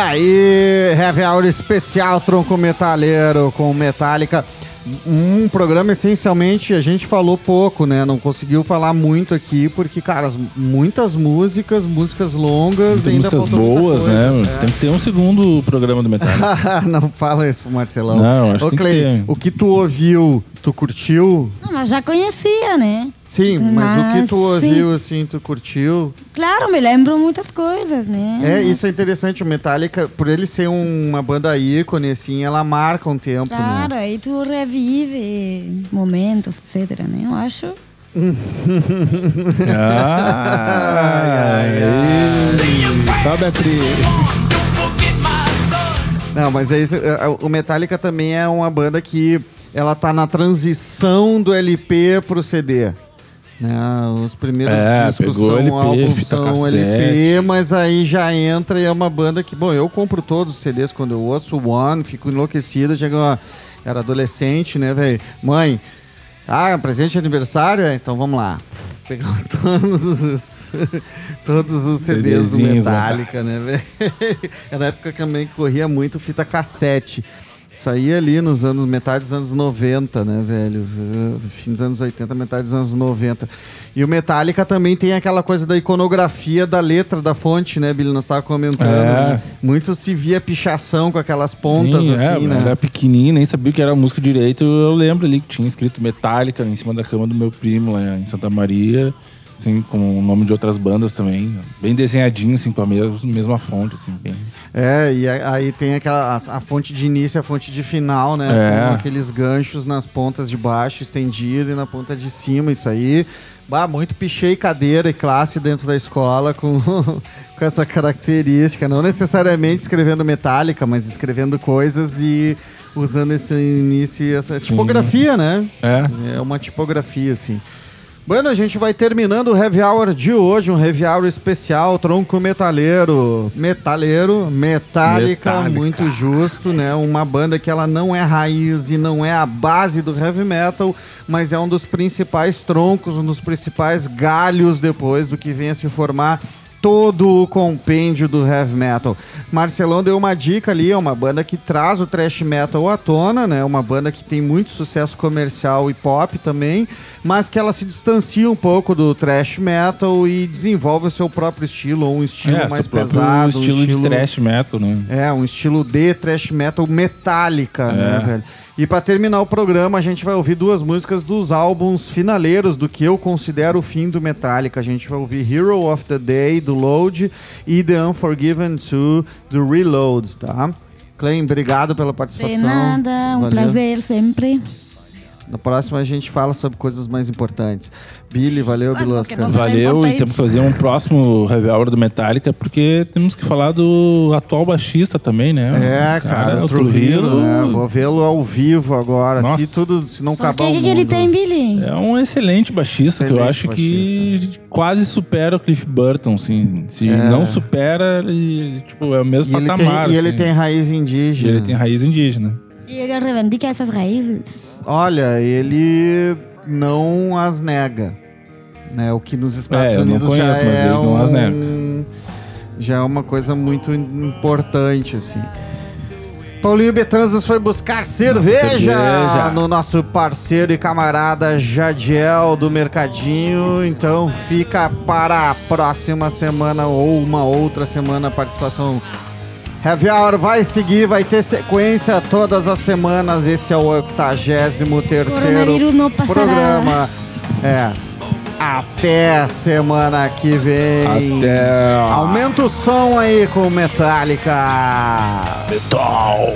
Aí, Heavy Hour especial Tronco Metaleiro com Metallica. Um programa essencialmente a gente falou pouco, né? Não conseguiu falar muito aqui, porque, cara, as- muitas músicas, músicas longas, ainda músicas boas, coisa. né? É. Tem que ter um segundo programa do Metallica. não fala isso pro Marcelão. Não, acho Ô, que tem que Clay, ter. o que tu ouviu, tu curtiu? Não, mas já conhecia, né? Sim, mas, o que Mas, tu ouviu, assim, tu curtiu? Claro, me lembro muitas coisas, né? É, isso é interessante. O Metallica, por ele ser um- uma banda ícone, assim, ela marca um tempo, Claro, né? aí tu revive momentos, etc, né? Eu acho... ah, aí. Tá, Beatriz? Não, mas é isso. é, O Metallica também é uma banda que ela tá na transição do LP pro CD. Né? Os primeiros É, discos são LP, álbuns, são. LP, mas aí já entra e é uma banda que, bom, eu compro todos os CDs quando eu ouço o One, fico enlouquecido, chega uma, era adolescente, né, velho? Mãe, ah, presente de aniversário? É, então vamos lá. Pegar todos os, todos os CDs do né? Metallica, né, velho? Era na época também que corria muito fita cassete. Saía ali nos anos, metade dos anos 90, né, velho? Fim dos anos 80, metade dos anos 90. E o Metallica também tem aquela coisa da iconografia da letra da fonte, né, Billy? Nós estava comentando. É. né? Muito se via pichação com aquelas pontas, Sim, assim, é, né? Era pequenininho, nem sabia que era música direito. Eu lembro ali que tinha escrito Metallica em cima da cama do meu primo lá em Santa Maria. Assim, com o nome de outras bandas também. Bem desenhadinho, assim, com a mesma, mesma fonte, assim, bem... É, e a- aí tem aquela a, a fonte de início e a fonte de final, né? É. Com aqueles ganchos nas pontas de baixo estendido e na ponta de cima, isso aí. Bah, muito pichei cadeira e classe dentro da escola com, com essa característica. Não necessariamente escrevendo metálica, mas escrevendo coisas e usando esse início e essa tipografia, né? É. É uma tipografia, assim. Bueno, a gente vai terminando o Heavy Hour de hoje, um Heavy Hour especial, tronco metaleiro. Metaleiro, metálica, muito justo, né? Uma banda que ela não é raiz e não é a base do heavy metal, mas é um dos principais troncos, um dos principais galhos depois do que vem a se formar todo o compêndio do heavy metal. Marcelão deu uma dica ali, é uma banda que traz o thrash metal à tona, né? Uma banda que tem muito sucesso comercial e pop também, mas que ela se distancia um pouco do thrash metal e desenvolve o seu próprio estilo, ou um estilo É, mais seu próprio pesado, um estilo, de thrash metal, né? é, um estilo de thrash metal metálica, né, É. velho? E pra terminar o programa, a gente vai ouvir duas músicas dos álbuns finaleiros do que eu considero o fim do Metallica. A gente vai ouvir Hero of the Day, do Load, e The Unforgiven 2, do Reload, tá? Clay, obrigado pela De participação. nada, um Valeu. prazer sempre. Na próxima a gente fala sobre coisas mais importantes. Billy, valeu, Ah, Bilosca. é Valeu, e temos que fazer um próximo Hour do Metallica, porque temos que falar do atual baixista também, né? É, cara, o o Trujillo, Trujillo né? Vou vê-lo ao vivo agora. Nossa. Se tudo, se não Por acabar que, o que ele mundo. tem, Billy? É um excelente baixista, que eu Excelente acho que quase supera o Cliff Burton, assim. Se É. não supera, ele, tipo, é o mesmo E ele, patamar. tem, e ele assim. tem raiz E indígena. ele tem raiz indígena. E ele reivindica essas raízes. Olha, ele não as nega. Né? O que nos Estados É, eu não Unidos conheço, já mas é ele não as nega. um, já é uma coisa muito importante assim. Paulinho Betanzos foi buscar cerveja, cerveja. no nosso parceiro e camarada Jadiel do Mercadinho. Então fica para a próxima semana ou uma outra semana a participação. Heavy Hour vai seguir, vai ter sequência todas as semanas. Esse é o 83 Coronavírus não passará. programa. É. Até semana que vem. Até. Aumenta o som aí com Metallica. Metal!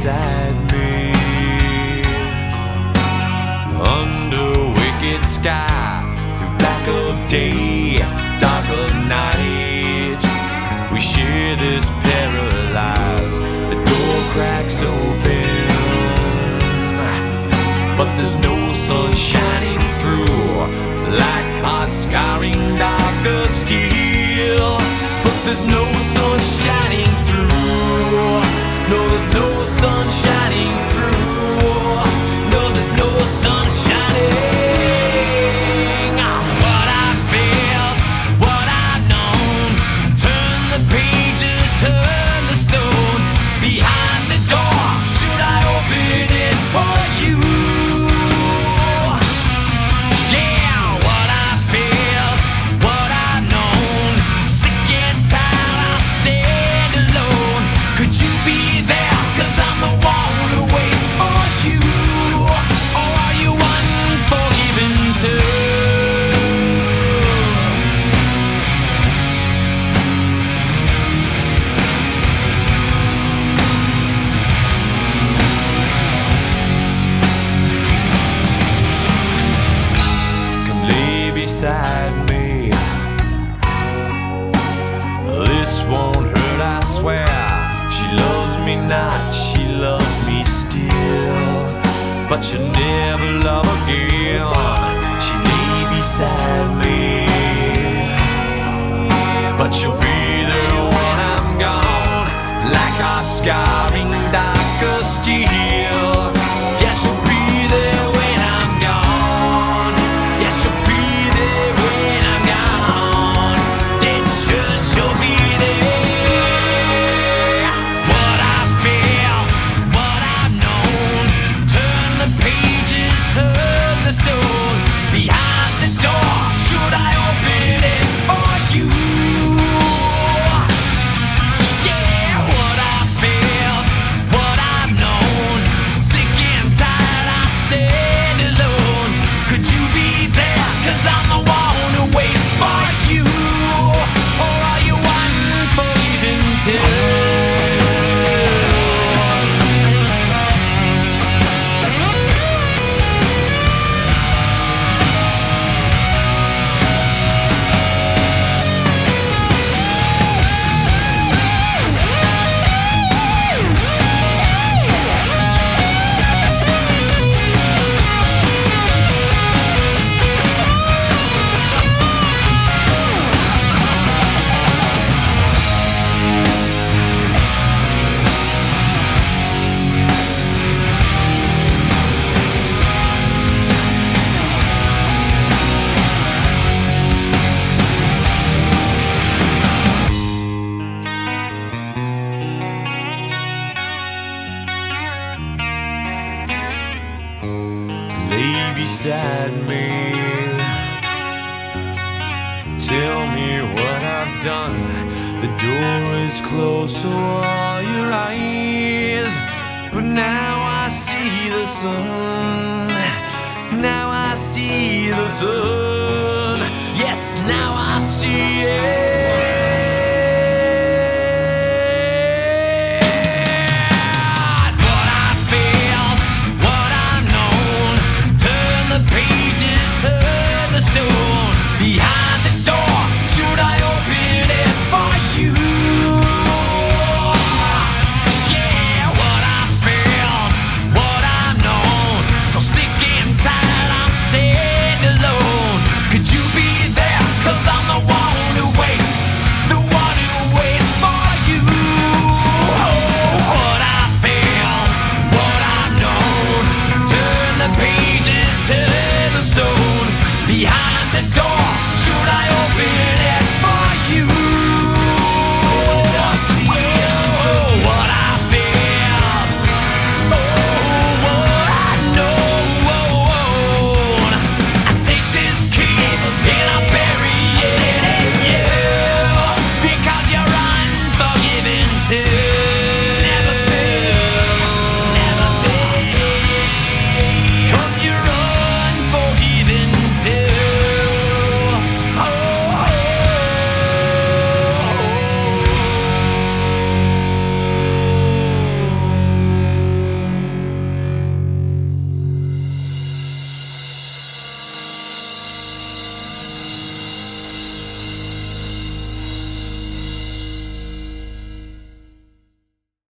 beside me. Under wicked sky Through black of day Dark of night We share this paralyzed. The door cracks open But there's no sun shining through. Black heart scarring darker steel But there's no sun shining through. No, there's no sun shining through. never love again. She lay beside me, but she'll be there when I'm gone, Black hot scarring darkest years.